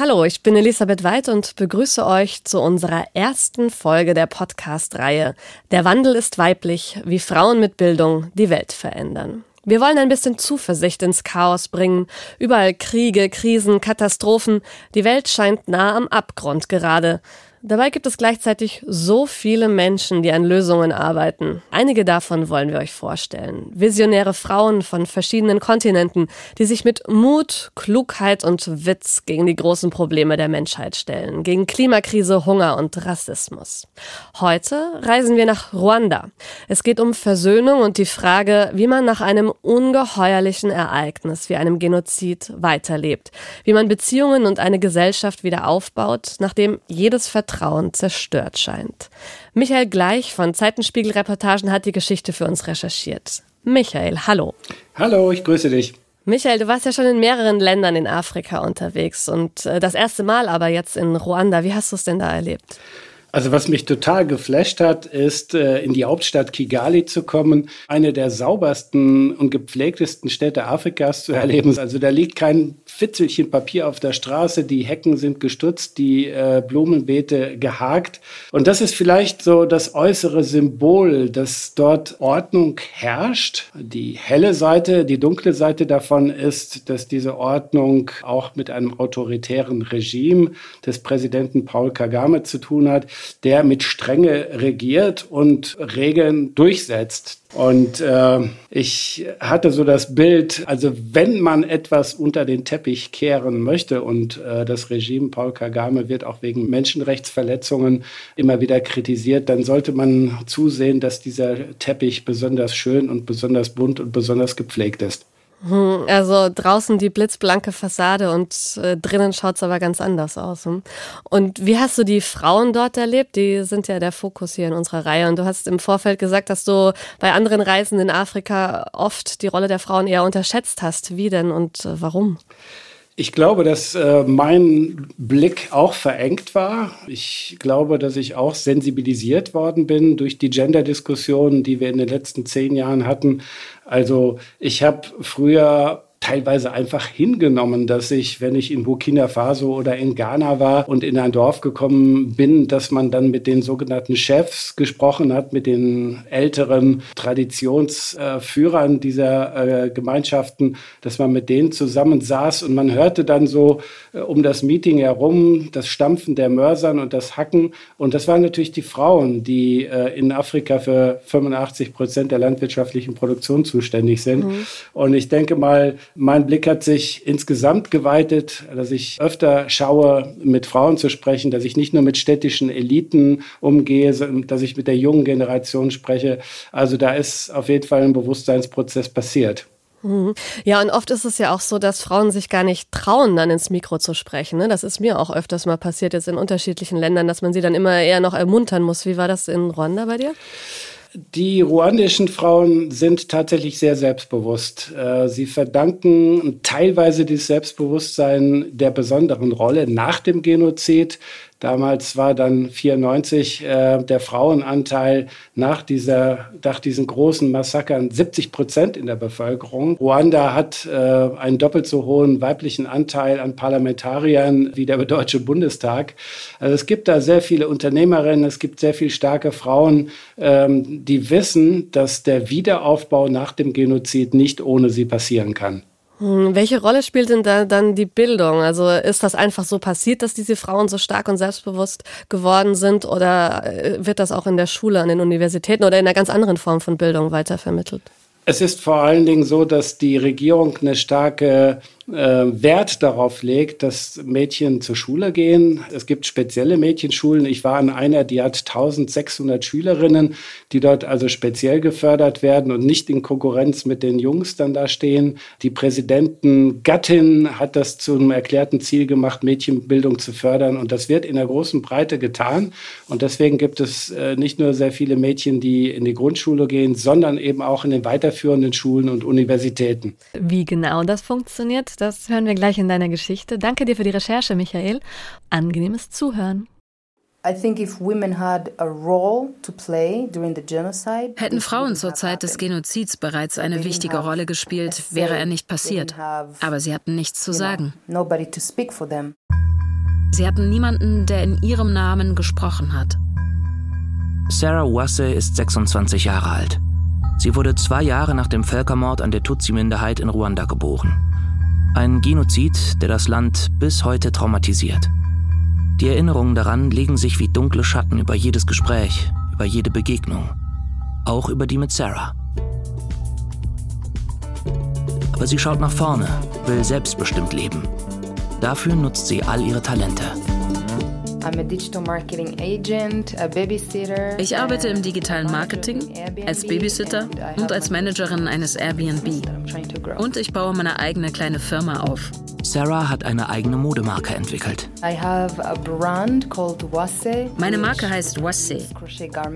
Hallo, ich bin Elisabeth Weid und begrüße euch zu unserer ersten Folge der Podcast-Reihe Der Wandel ist weiblich, wie Frauen mit Bildung die Welt verändern. Wir wollen ein bisschen Zuversicht ins Chaos bringen. Überall Kriege, Krisen, Katastrophen. Die Welt scheint nah am Abgrund gerade. Dabei gibt es gleichzeitig so viele Menschen, die an Lösungen arbeiten. Einige davon wollen wir euch vorstellen. Visionäre Frauen von verschiedenen Kontinenten, die sich mit Mut, Klugheit und Witz gegen die großen Probleme der Menschheit stellen, gegen Klimakrise, Hunger und Rassismus. Heute reisen wir nach Ruanda. Es geht um Versöhnung und die Frage, wie man nach einem ungeheuerlichen Ereignis wie einem Genozid weiterlebt, wie man Beziehungen und eine Gesellschaft wieder aufbaut, nachdem jedes Vertrauen Vertrauen zerstört scheint. Michael Gleich von Zeitenspiegel Reportagen hat die Geschichte für uns recherchiert. Michael, hallo. Hallo, ich grüße dich. Michael, du warst ja schon in mehreren Ländern in Afrika unterwegs und äh, das erste Mal aber jetzt in Ruanda. Wie hast du es denn da erlebt? Also was mich total geflasht hat, ist äh, in die Hauptstadt Kigali zu kommen, eine der saubersten und gepflegtesten Städte Afrikas zu erleben. Also da liegt kein Fitzelchen Papier auf der Straße, die Hecken sind gestutzt, die äh, Blumenbeete gehakt. Und das ist vielleicht so das äußere Symbol, dass dort Ordnung herrscht. Die helle Seite, die dunkle Seite davon ist, dass diese Ordnung auch mit einem autoritären Regime des Präsidenten Paul Kagame zu tun hat der mit Strenge regiert und Regeln durchsetzt. Und äh, ich hatte so das Bild, also wenn man etwas unter den Teppich kehren möchte und äh, das Regime Paul Kagame wird auch wegen Menschenrechtsverletzungen immer wieder kritisiert, dann sollte man zusehen, dass dieser Teppich besonders schön und besonders bunt und besonders gepflegt ist. Hm, also draußen die blitzblanke Fassade und äh, drinnen schaut's aber ganz anders aus. Hm? Und wie hast du die Frauen dort erlebt? Die sind ja der Fokus hier in unserer Reihe. Und du hast im Vorfeld gesagt, dass du bei anderen Reisen in Afrika oft die Rolle der Frauen eher unterschätzt hast. Wie denn und äh, warum? Ich glaube, dass äh, mein Blick auch verengt war. Ich glaube, dass ich auch sensibilisiert worden bin durch die Gender-Diskussionen, die wir in den letzten zehn Jahren hatten. Also ich habe früher teilweise einfach hingenommen, dass ich, wenn ich in Burkina Faso oder in Ghana war und in ein Dorf gekommen bin, dass man dann mit den sogenannten Chefs gesprochen hat, mit den älteren Traditionsführern dieser äh, Gemeinschaften, dass man mit denen zusammensaß und man hörte dann so äh, um das Meeting herum das Stampfen der Mörsern und das Hacken. Und das waren natürlich die Frauen, die äh, in Afrika für 85 Prozent der landwirtschaftlichen Produktion zuständig sind. Mhm. Und ich denke mal, mein Blick hat sich insgesamt geweitet, dass ich öfter schaue, mit Frauen zu sprechen, dass ich nicht nur mit städtischen Eliten umgehe, dass ich mit der jungen Generation spreche. Also da ist auf jeden Fall ein Bewusstseinsprozess passiert. Mhm. Ja, und oft ist es ja auch so, dass Frauen sich gar nicht trauen, dann ins Mikro zu sprechen. Ne? Das ist mir auch öfters mal passiert jetzt in unterschiedlichen Ländern, dass man sie dann immer eher noch ermuntern muss. Wie war das in Ruanda bei dir? Die ruandischen Frauen sind tatsächlich sehr selbstbewusst. Äh, sie verdanken teilweise dieses Selbstbewusstsein der besonderen Rolle nach dem Genozid Damals war dann 94 äh, der Frauenanteil nach, dieser, nach diesen großen Massakern 70 Prozent in der Bevölkerung. Ruanda hat äh, einen doppelt so hohen weiblichen Anteil an Parlamentariern wie der Deutsche Bundestag. Also es gibt da sehr viele Unternehmerinnen, es gibt sehr viele starke Frauen, ähm, die wissen, dass der Wiederaufbau nach dem Genozid nicht ohne sie passieren kann. Hm, welche Rolle spielt denn da dann die Bildung? Also ist das einfach so passiert, dass diese Frauen so stark und selbstbewusst geworden sind oder äh, wird das auch in der Schule, an den Universitäten oder in einer ganz anderen Form von Bildung weitervermittelt? Es ist vor allen Dingen so, dass die Regierung eine starke Wert darauf legt, dass Mädchen zur Schule gehen. Es gibt spezielle Mädchenschulen. Ich war an einer, die hat 1600 Schülerinnen, die dort also speziell gefördert werden und nicht in Konkurrenz mit den Jungs dann da stehen. Die Präsidenten Gattin hat das zum erklärten Ziel gemacht, Mädchenbildung zu fördern. Und das wird in der großen Breite getan. Und deswegen gibt es äh, nicht nur sehr viele Mädchen, die in die Grundschule gehen, sondern eben auch in den weiterführenden Schulen und Universitäten. Wie genau das funktioniert, das hören wir gleich in deiner Geschichte. Danke dir für die Recherche, Michael. Angenehmes Zuhören. Hätten Frauen zur Zeit des Genozids bereits eine wichtige Rolle gespielt, wäre er nicht passiert. Aber sie hatten nichts zu sagen. Sie hatten niemanden, der in ihrem Namen gesprochen hat. Sarah Wasse ist 26 Jahre alt. Sie wurde zwei Jahre nach dem Völkermord an der Tutsi-Minderheit in Ruanda geboren. Ein Genozid, der das Land bis heute traumatisiert. Die Erinnerungen daran legen sich wie dunkle Schatten über jedes Gespräch, über jede Begegnung. Auch über die mit Sarah. Aber sie schaut nach vorne, will selbstbestimmt leben. Dafür nutzt sie all ihre Talente. Ich arbeite im digitalen Marketing, als Babysitter und als Managerin eines Airbnb. Und ich baue meine eigene kleine Firma auf. Sarah hat eine eigene Modemarke entwickelt. Meine Marke heißt Wasse.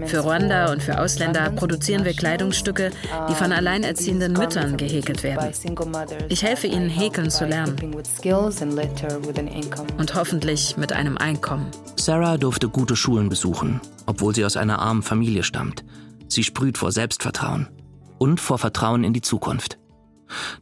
Für Ruanda und für Ausländer produzieren wir Kleidungsstücke, die von alleinerziehenden Müttern gehäkelt werden. Ich helfe ihnen, häkeln zu lernen. Und hoffentlich mit einem Einkommen. Sarah durfte gute Schulen besuchen, obwohl sie aus einer armen Familie stammt. Sie sprüht vor Selbstvertrauen und vor Vertrauen in die Zukunft.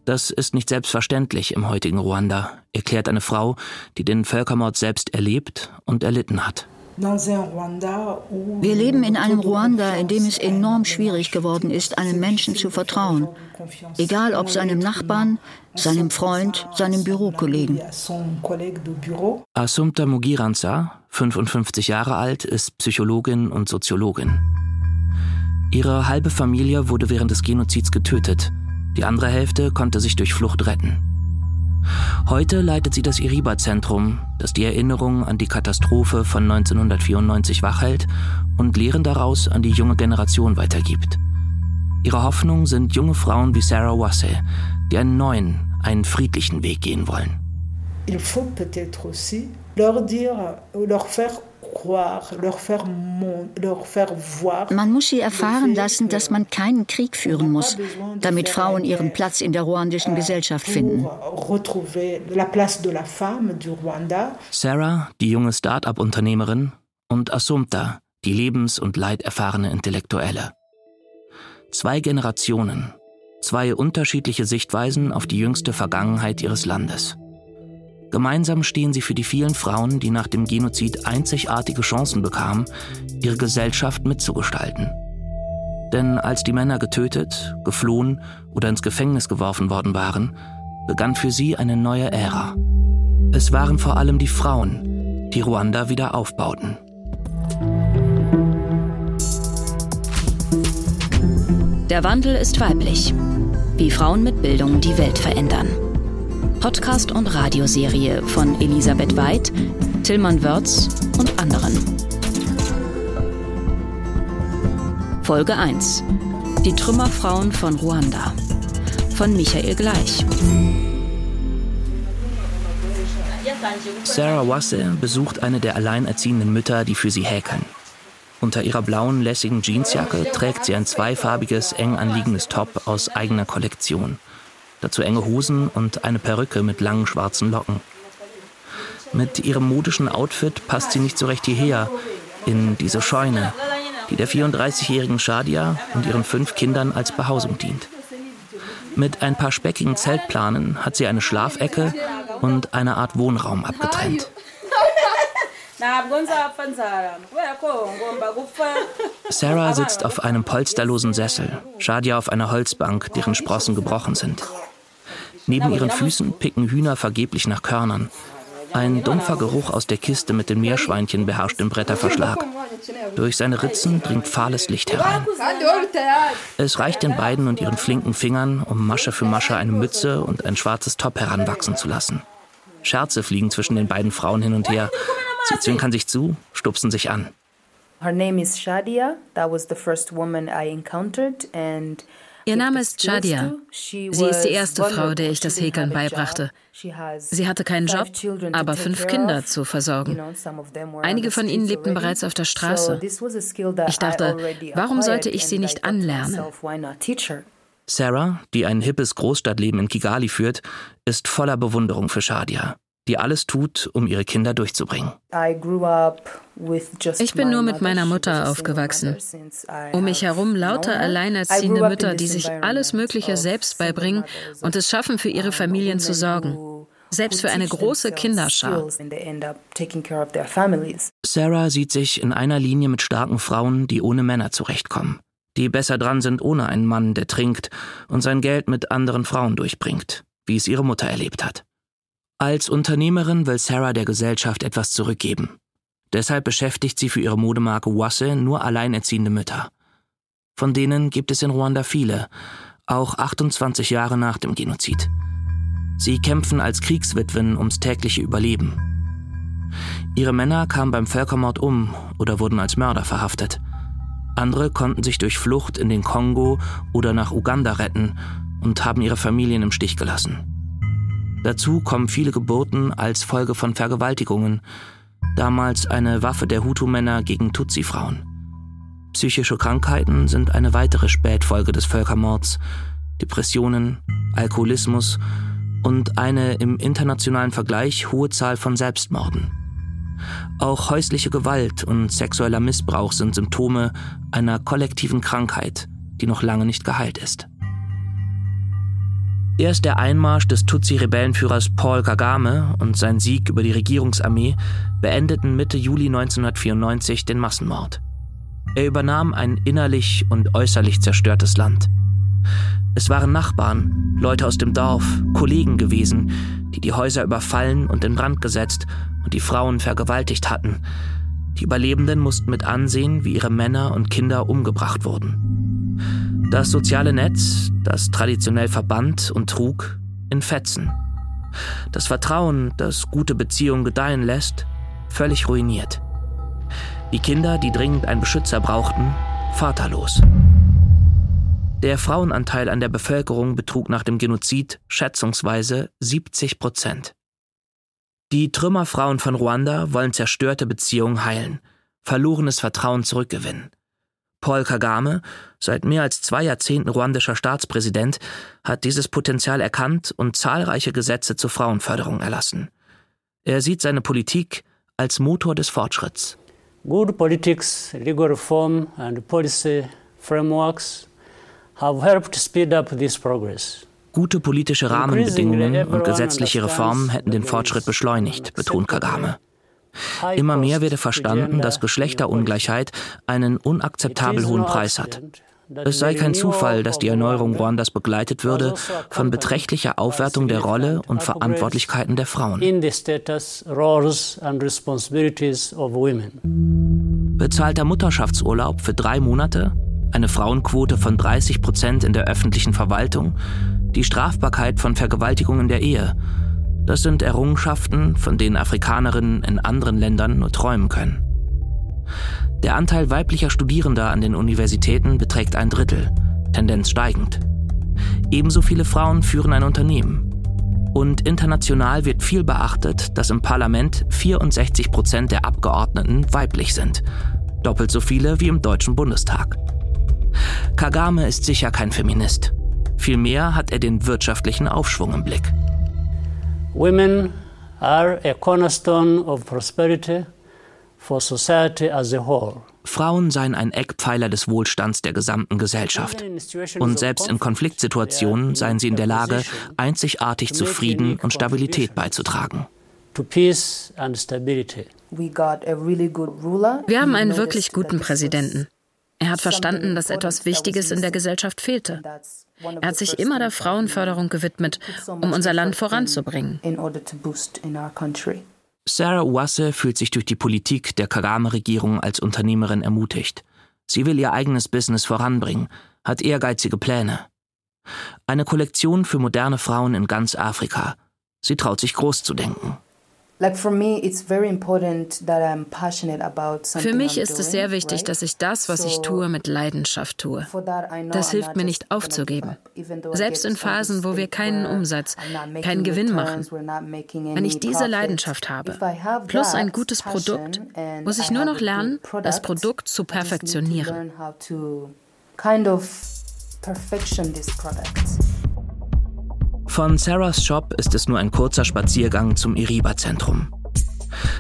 Das ist nicht selbstverständlich im heutigen Ruanda, erklärt eine Frau, die den Völkermord selbst erlebt und erlitten hat. Wir leben in einem Ruanda, in dem es enorm schwierig geworden ist, einem Menschen zu vertrauen. Egal ob seinem Nachbarn, seinem Freund, seinem Bürokollegen. Assumpta Mugiranza, 55 Jahre alt, ist Psychologin und Soziologin. Ihre halbe Familie wurde während des Genozids getötet. Die andere Hälfte konnte sich durch Flucht retten. Heute leitet sie das Iriba-Zentrum, das die Erinnerung an die Katastrophe von 1994 wachhält und Lehren daraus an die junge Generation weitergibt. Ihre Hoffnung sind junge Frauen wie Sarah Wasse, die einen neuen, einen friedlichen Weg gehen wollen. Il faut peut-être aussi leur dire, leur faire man muss sie erfahren lassen, dass man keinen Krieg führen muss, damit Frauen ihren Platz in der ruandischen Gesellschaft finden. Sarah, die junge Start-up-Unternehmerin, und Assumpta, die lebens- und leiterfahrene Intellektuelle. Zwei Generationen, zwei unterschiedliche Sichtweisen auf die jüngste Vergangenheit ihres Landes. Gemeinsam stehen sie für die vielen Frauen, die nach dem Genozid einzigartige Chancen bekamen, ihre Gesellschaft mitzugestalten. Denn als die Männer getötet, geflohen oder ins Gefängnis geworfen worden waren, begann für sie eine neue Ära. Es waren vor allem die Frauen, die Ruanda wieder aufbauten. Der Wandel ist weiblich. Wie Frauen mit Bildung die Welt verändern. Podcast- und Radioserie von Elisabeth Weid, Tillmann Wörz und anderen. Folge 1. Die Trümmerfrauen von Ruanda. Von Michael Gleich. Sarah Wasse besucht eine der alleinerziehenden Mütter, die für sie häkeln. Unter ihrer blauen, lässigen Jeansjacke trägt sie ein zweifarbiges, eng anliegendes Top aus eigener Kollektion – dazu enge Hosen und eine Perücke mit langen schwarzen Locken. Mit ihrem modischen Outfit passt sie nicht so recht hierher, in diese Scheune, die der 34-jährigen Shadia und ihren fünf Kindern als Behausung dient. Mit ein paar speckigen Zeltplanen hat sie eine Schlafecke und eine Art Wohnraum abgetrennt. Sarah sitzt auf einem polsterlosen Sessel, Shadia auf einer Holzbank, deren Sprossen gebrochen sind. Neben ihren Füßen picken Hühner vergeblich nach Körnern. Ein dumpfer Geruch aus der Kiste mit den Meerschweinchen beherrscht den Bretterverschlag. Durch seine Ritzen dringt fahles Licht herein. Es reicht den beiden und ihren flinken Fingern, um Masche für Masche eine Mütze und ein schwarzes Top heranwachsen zu lassen. Scherze fliegen zwischen den beiden Frauen hin und her. Sie zwinkern sich zu, stupsen sich an. Her name is Shadia. That was the first woman I encountered and Ihr Name ist Shadia. Sie ist die erste Frau, der ich das Häkeln beibrachte. Sie hatte keinen Job, aber fünf Kinder zu versorgen. Einige von ihnen lebten bereits auf der Straße. Ich dachte, warum sollte ich sie nicht anlernen? Sarah, die ein hippes Großstadtleben in Kigali führt, ist voller Bewunderung für Shadia die alles tut, um ihre Kinder durchzubringen. Ich bin nur mit meiner Mutter aufgewachsen. Um mich herum lauter alleinerziehende Mütter, die sich alles Mögliche selbst beibringen und es schaffen, für ihre Familien zu sorgen. selbst für eine große Kinderschar. Sarah sieht sich in einer Linie mit starken Frauen, die ohne Männer zurechtkommen, die besser dran sind ohne einen Mann, der trinkt und sein Geld mit anderen Frauen durchbringt, wie es ihre Mutter erlebt hat. Als Unternehmerin will Sarah der Gesellschaft etwas zurückgeben. Deshalb beschäftigt sie für ihre Modemarke Wasse nur alleinerziehende Mütter. Von denen gibt es in Ruanda viele, auch 28 Jahre nach dem Genozid. Sie kämpfen als Kriegswitwen ums tägliche Überleben. Ihre Männer kamen beim Völkermord um oder wurden als Mörder verhaftet. Andere konnten sich durch Flucht in den Kongo oder nach Uganda retten und haben ihre Familien im Stich gelassen. Dazu kommen viele Geburten als Folge von Vergewaltigungen, damals eine Waffe der Hutu-Männer gegen Tutsi-Frauen. Psychische Krankheiten sind eine weitere Spätfolge des Völkermords, Depressionen, Alkoholismus und eine im internationalen Vergleich hohe Zahl von Selbstmorden. Auch häusliche Gewalt und sexueller Missbrauch sind Symptome einer kollektiven Krankheit, die noch lange nicht geheilt ist. Erst der Einmarsch des Tutsi-Rebellenführers Paul Kagame und sein Sieg über die Regierungsarmee beendeten Mitte Juli 1994 den Massenmord. Er übernahm ein innerlich und äußerlich zerstörtes Land. Es waren Nachbarn, Leute aus dem Dorf, Kollegen gewesen, die die Häuser überfallen und in Brand gesetzt und die Frauen vergewaltigt hatten. Die Überlebenden mussten mit ansehen, wie ihre Männer und Kinder umgebracht wurden. Das soziale Netz, das traditionell verband und trug, in Fetzen. Das Vertrauen, das gute Beziehungen gedeihen lässt, völlig ruiniert. Die Kinder, die dringend einen Beschützer brauchten, vaterlos. Der Frauenanteil an der Bevölkerung betrug nach dem Genozid schätzungsweise 70 Prozent. Die Trümmerfrauen von Ruanda wollen zerstörte Beziehungen heilen, verlorenes Vertrauen zurückgewinnen. Paul Kagame, seit mehr als zwei Jahrzehnten ruandischer Staatspräsident, hat dieses Potenzial erkannt und zahlreiche Gesetze zur Frauenförderung erlassen. Er sieht seine Politik als Motor des Fortschritts. Good politics, legal reform and policy frameworks have helped speed up this progress. Gute politische Rahmenbedingungen und gesetzliche Reformen hätten den Fortschritt beschleunigt, betont Kagame. Immer mehr werde verstanden, dass Geschlechterungleichheit einen unakzeptabel hohen Preis hat. Es sei kein Zufall, dass die Erneuerung Ruandas begleitet würde von beträchtlicher Aufwertung der Rolle und Verantwortlichkeiten der Frauen. Bezahlter Mutterschaftsurlaub für drei Monate, eine Frauenquote von 30 Prozent in der öffentlichen Verwaltung, die Strafbarkeit von Vergewaltigung in der Ehe das sind Errungenschaften, von denen Afrikanerinnen in anderen Ländern nur träumen können. Der Anteil weiblicher Studierender an den Universitäten beträgt ein Drittel, Tendenz steigend. Ebenso viele Frauen führen ein Unternehmen. Und international wird viel beachtet, dass im Parlament 64 Prozent der Abgeordneten weiblich sind. Doppelt so viele wie im Deutschen Bundestag. Kagame ist sicher kein Feminist. Vielmehr hat er den wirtschaftlichen Aufschwung im Blick. Women are a cornerstone of prosperity for society as a whole. Frauen seien ein Eckpfeiler des Wohlstands der gesamten Gesellschaft. Und selbst in Konfliktsituationen seien sie in der Lage, einzigartig zu Frieden und Stabilität beizutragen. Wir haben einen wirklich guten Präsidenten. Er hat verstanden, dass etwas Wichtiges in der Gesellschaft fehlte. Er hat sich immer der Frauenförderung gewidmet, um unser Land voranzubringen. Sarah Uwasse fühlt sich durch die Politik der Kagame-Regierung als Unternehmerin ermutigt. Sie will ihr eigenes Business voranbringen, hat ehrgeizige Pläne. Eine Kollektion für moderne Frauen in ganz Afrika. Sie traut sich groß zu denken. Für mich ist es sehr wichtig, dass ich das, was ich tue, mit Leidenschaft tue. Das hilft mir nicht aufzugeben. Selbst in Phasen, wo wir keinen Umsatz, keinen Gewinn machen. Wenn ich diese Leidenschaft habe, plus ein gutes Produkt, muss ich nur noch lernen, das Produkt zu perfektionieren. Perfection this product. Von Sarahs Shop ist es nur ein kurzer Spaziergang zum Iriba-Zentrum.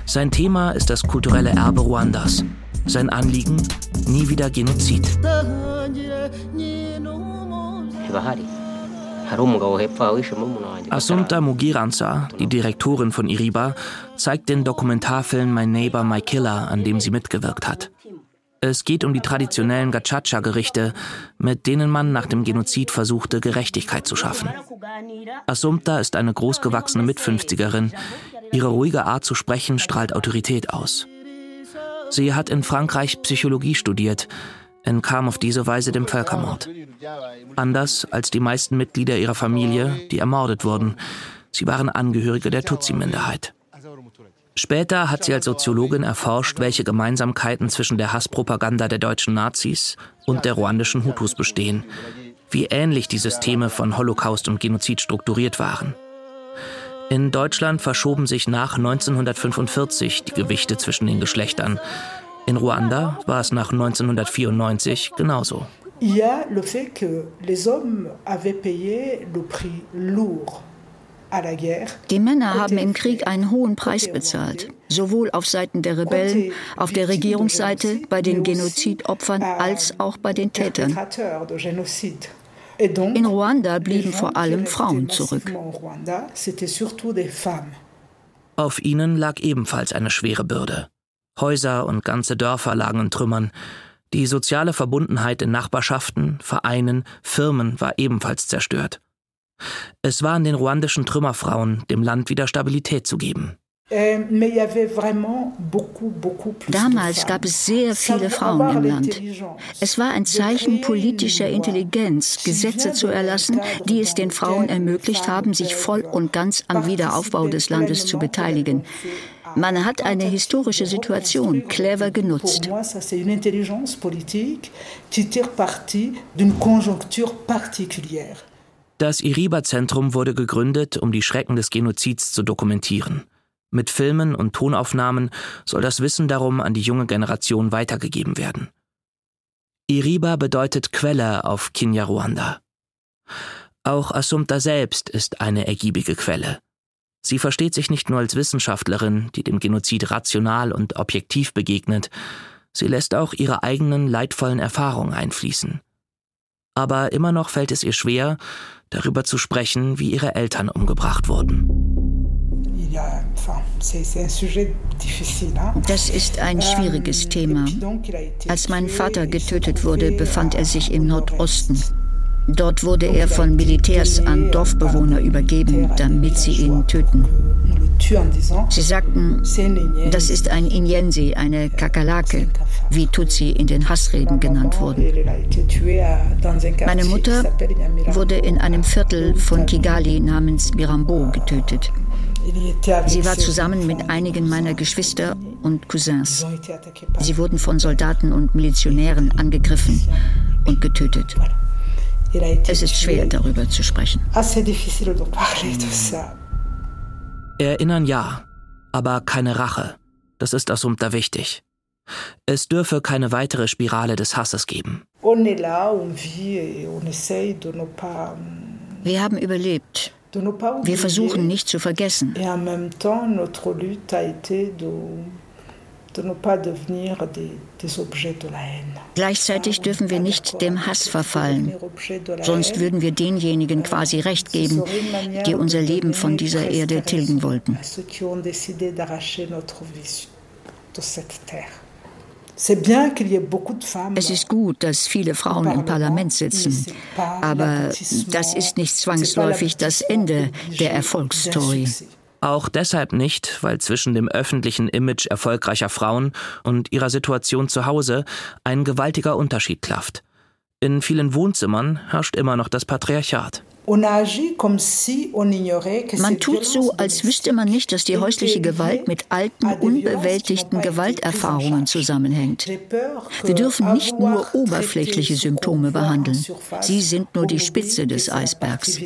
Sein Thema ist das kulturelle Erbe Ruandas. Sein Anliegen? Nie wieder Genozid. Assumpta Mugiranza, die Direktorin von Iriba, zeigt den Dokumentarfilm My Neighbor, My Killer, an dem sie mitgewirkt hat. Es geht um die traditionellen Gachacha-Gerichte, mit denen man nach dem Genozid versuchte, Gerechtigkeit zu schaffen. Assumpta ist eine großgewachsene Mitfünfzigerin. Ihre ruhige Art zu sprechen strahlt Autorität aus. Sie hat in Frankreich Psychologie studiert, entkam auf diese Weise dem Völkermord. Anders als die meisten Mitglieder ihrer Familie, die ermordet wurden. Sie waren Angehörige der Tutsi-Minderheit. Später hat sie als Soziologin erforscht, welche Gemeinsamkeiten zwischen der Hasspropaganda der deutschen Nazis und der ruandischen Hutus bestehen, wie ähnlich die Systeme von Holocaust und Genozid strukturiert waren. In Deutschland verschoben sich nach 1945 die Gewichte zwischen den Geschlechtern. In Ruanda war es nach 1994 genauso. Il y a le fait que les hommes avaient payé le prix lourd die Männer haben im Krieg einen hohen Preis bezahlt, sowohl auf Seiten der Rebellen, auf der Regierungsseite, bei den Genozidopfern als auch bei den Tätern. In Ruanda blieben vor allem Frauen zurück. Auf ihnen lag ebenfalls eine schwere Bürde. Häuser und ganze Dörfer lagen in Trümmern. Die soziale Verbundenheit in Nachbarschaften, Vereinen, Firmen war ebenfalls zerstört. Es war an den ruandischen Trümmerfrauen, dem Land wieder Stabilität zu geben. Ähm, Damals gab es sehr viele Frauen im Land. Es war ein Zeichen politischer Intelligenz, Gesetze zu erlassen, die es den Frauen ermöglicht haben, sich voll und ganz am Wiederaufbau des Landes zu beteiligen. Man hat eine historische Situation clever genutzt. Das Iriba-Zentrum wurde gegründet, um die Schrecken des Genozids zu dokumentieren. Mit Filmen und Tonaufnahmen soll das Wissen darum an die junge Generation weitergegeben werden. Iriba bedeutet Quelle auf Kinyarwanda. Auch Assumpta selbst ist eine ergiebige Quelle. Sie versteht sich nicht nur als Wissenschaftlerin, die dem Genozid rational und objektiv begegnet, sie lässt auch ihre eigenen leidvollen Erfahrungen einfließen. Aber immer noch fällt es ihr schwer, darüber zu sprechen, wie ihre Eltern umgebracht wurden. Das ist ein schwieriges Thema. Als mein Vater getötet wurde, befand er sich im Nordosten. Dort wurde er von Militärs an Dorfbewohner übergeben, damit sie ihn töten. Sie sagten, das ist ein Inyensi, eine Kakerlake, wie Tutsi in den Hassreden genannt wurden. Meine Mutter wurde in einem Viertel von Kigali namens Mirambo getötet. Sie war zusammen mit einigen meiner Geschwister und Cousins. Sie wurden von Soldaten und Milizionären angegriffen und getötet. Es ist schwer, darüber zu sprechen. Erinnern ja, aber keine Rache. Das ist Assumpta wichtig. Es dürfe keine weitere Spirale des Hasses geben. Wir haben überlebt. Wir versuchen nicht zu vergessen. Gleichzeitig dürfen wir nicht dem Hass verfallen, sonst würden wir denjenigen quasi Recht geben, die unser Leben von dieser Erde tilgen wollten. Es ist gut, dass viele Frauen im Parlament sitzen, aber das ist nicht zwangsläufig das Ende der Erfolgsstory. Auch deshalb nicht, weil zwischen dem öffentlichen Image erfolgreicher Frauen und ihrer Situation zu Hause ein gewaltiger Unterschied klafft. In vielen Wohnzimmern herrscht immer noch das Patriarchat. Man tut so, als wüsste man nicht, dass die häusliche Gewalt mit alten, unbewältigten Gewalterfahrungen zusammenhängt. Wir dürfen nicht nur oberflächliche Symptome behandeln. Sie sind nur die Spitze des Eisbergs.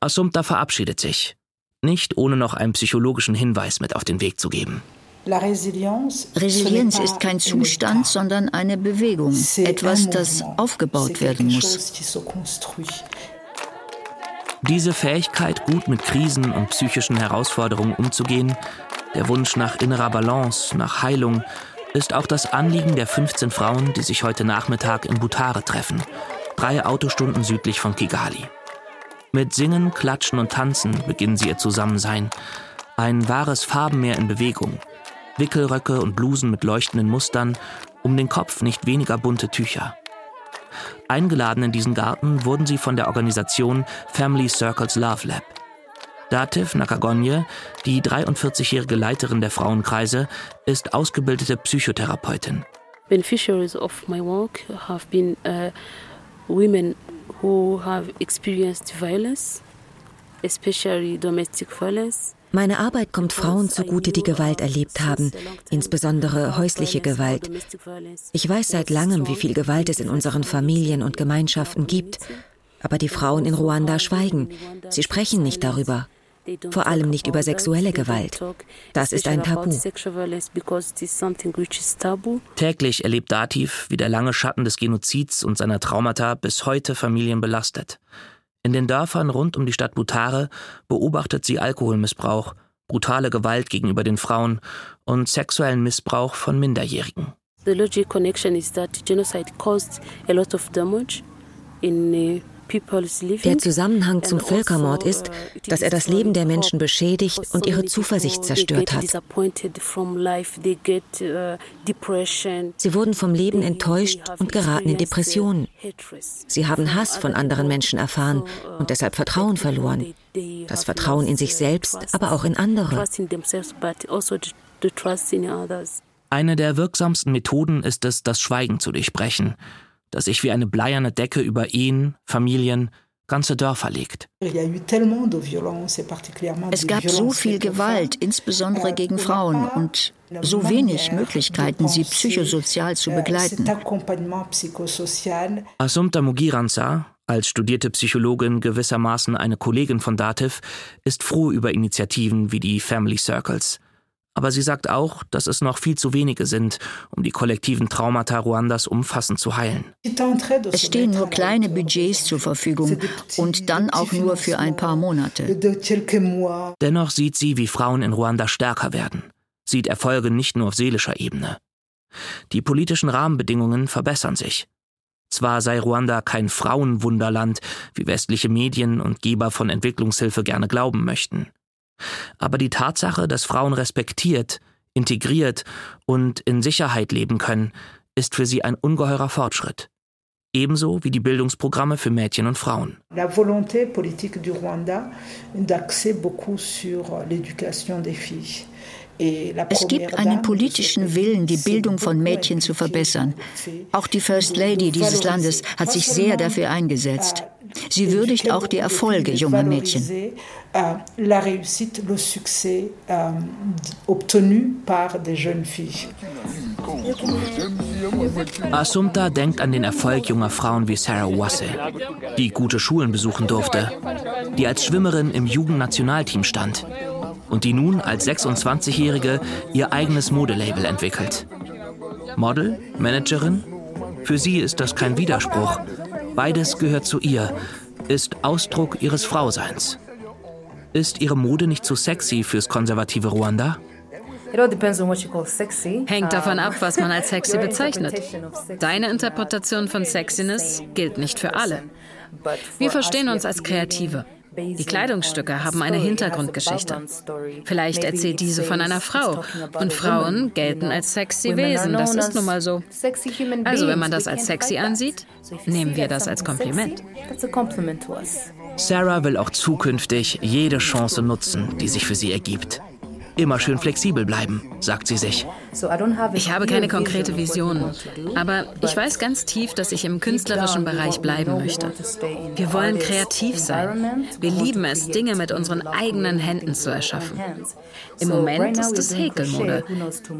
Assumpta verabschiedet sich nicht ohne noch einen psychologischen Hinweis mit auf den Weg zu geben. Resilienz ist kein Zustand, sondern eine Bewegung, etwas, das aufgebaut werden muss. Diese Fähigkeit, gut mit Krisen und psychischen Herausforderungen umzugehen, der Wunsch nach innerer Balance, nach Heilung, ist auch das Anliegen der 15 Frauen, die sich heute Nachmittag in Butare treffen, drei Autostunden südlich von Kigali. Mit Singen, Klatschen und Tanzen beginnen sie ihr Zusammensein. Ein wahres Farbenmeer in Bewegung. Wickelröcke und Blusen mit leuchtenden Mustern, um den Kopf nicht weniger bunte Tücher. Eingeladen in diesen Garten wurden sie von der Organisation Family Circles Love Lab. Dativ Nakagonje, die 43-jährige Leiterin der Frauenkreise, ist ausgebildete Psychotherapeutin. Beneficiaries of my work have been uh, women who have experienced violence, especially domestic violence. Meine Arbeit kommt Frauen zugute, die Gewalt erlebt haben, insbesondere häusliche Gewalt. Ich weiß seit langem, wie viel Gewalt es in unseren Familien und Gemeinschaften gibt. Aber die Frauen in Ruanda schweigen. Sie sprechen nicht darüber. Vor allem nicht über sexuelle Gewalt. Das ist ein Tabu. Täglich erlebt Dativ, wie der lange Schatten des Genozids und seiner Traumata bis heute Familien belastet. In den Dörfern rund um die Stadt Butare beobachtet sie Alkoholmissbrauch, brutale Gewalt gegenüber den Frauen und sexuellen Missbrauch von Minderjährigen. The logic connection is that genocide caused a lot of damage in uh, der Zusammenhang zum Völkermord ist, dass er das Leben der Menschen beschädigt und ihre Zuversicht zerstört hat. Sie wurden vom Leben enttäuscht und geraten in Depressionen. Sie haben Hass von anderen Menschen erfahren und deshalb Vertrauen verloren. Das Vertrauen in sich selbst, aber auch in andere. Eine der wirksamsten Methoden ist es, das Schweigen zu durchbrechen das sich wie eine bleierne Decke über Ehen, Familien, ganze Dörfer legt. Es gab so viel Gewalt, insbesondere gegen Frauen, und so wenig Möglichkeiten, sie psychosozial zu begleiten. Assumpta Mugiranza, als studierte Psychologin gewissermaßen eine Kollegin von Dativ, ist froh über Initiativen wie die Family Circles. Aber sie sagt auch, dass es noch viel zu wenige sind, um die kollektiven Traumata Ruandas umfassend zu heilen. Es stehen nur kleine Budgets zur Verfügung und dann auch nur für ein paar Monate. Dennoch sieht sie, wie Frauen in Ruanda stärker werden, sieht Erfolge nicht nur auf seelischer Ebene. Die politischen Rahmenbedingungen verbessern sich. Zwar sei Ruanda kein Frauenwunderland, wie westliche Medien und Geber von Entwicklungshilfe gerne glauben möchten. Aber die Tatsache, dass Frauen respektiert, integriert und in Sicherheit leben können, ist für sie ein ungeheurer Fortschritt. Ebenso wie die Bildungsprogramme für Mädchen und Frauen. La Es gibt einen politischen Willen, die Bildung von Mädchen zu verbessern. Auch die First Lady dieses Landes hat sich sehr dafür eingesetzt. Sie würdigt auch die Erfolge junger Mädchen. Euh, Assumpta denkt an den Erfolg junger Frauen wie Sarah Wasse, die gute Schulen besuchen durfte, die als Schwimmerin im Jugendnationalteam stand und die nun als 26-Jährige ihr eigenes Modelabel entwickelt. Model, Managerin? Für sie ist das kein Widerspruch. Beides gehört zu ihr, ist Ausdruck ihres Frauseins. Ist ihre Mode nicht zu sexy fürs konservative Ruanda? Hängt davon ab, was man als sexy bezeichnet. Deine Interpretation von Sexiness gilt nicht für alle. Wir verstehen uns als Kreative. Die Kleidungsstücke haben eine Hintergrundgeschichte. Vielleicht erzählt diese von einer Frau. Und Frauen gelten als sexy Wesen. Das ist nun mal so. Also wenn man das als sexy ansieht, nehmen wir das als Kompliment. Sarah will auch zukünftig jede Chance nutzen, die sich für sie ergibt. Immer schön flexibel bleiben, sagt sie sich. Ich habe keine konkrete Vision, aber ich weiß ganz tief, dass ich im künstlerischen Bereich bleiben möchte. Wir wollen kreativ sein. Wir lieben es, Dinge mit unseren eigenen Händen zu erschaffen. Im Moment ist es Häkelmode.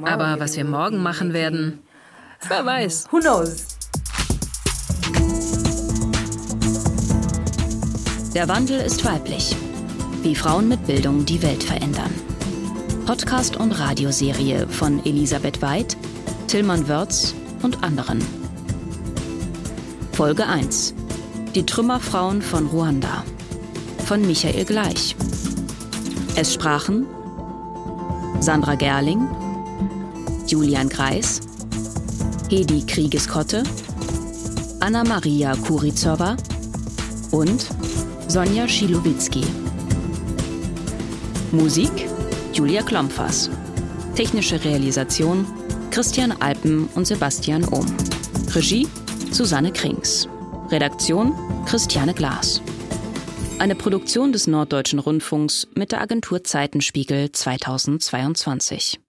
Aber was wir morgen machen werden, wer weiß. Der Wandel ist weiblich. Wie Frauen mit Bildung die Welt verändern. Podcast- und Radioserie von Elisabeth Weid, Tillmann Wörz und anderen. Folge 1. Die Trümmerfrauen von Ruanda. Von Michael Gleich. Es sprachen Sandra Gerling, Julian Kreis, Hedi Kriegeskotte, Anna-Maria Kurizowa und Sonja Schilowitzki. Musik Julia Klompfers. Technische Realisation Christian Alpen und Sebastian Ohm. Regie Susanne Krings. Redaktion Christiane Glas. Eine Produktion des Norddeutschen Rundfunks mit der Agentur Zeitenspiegel 2022.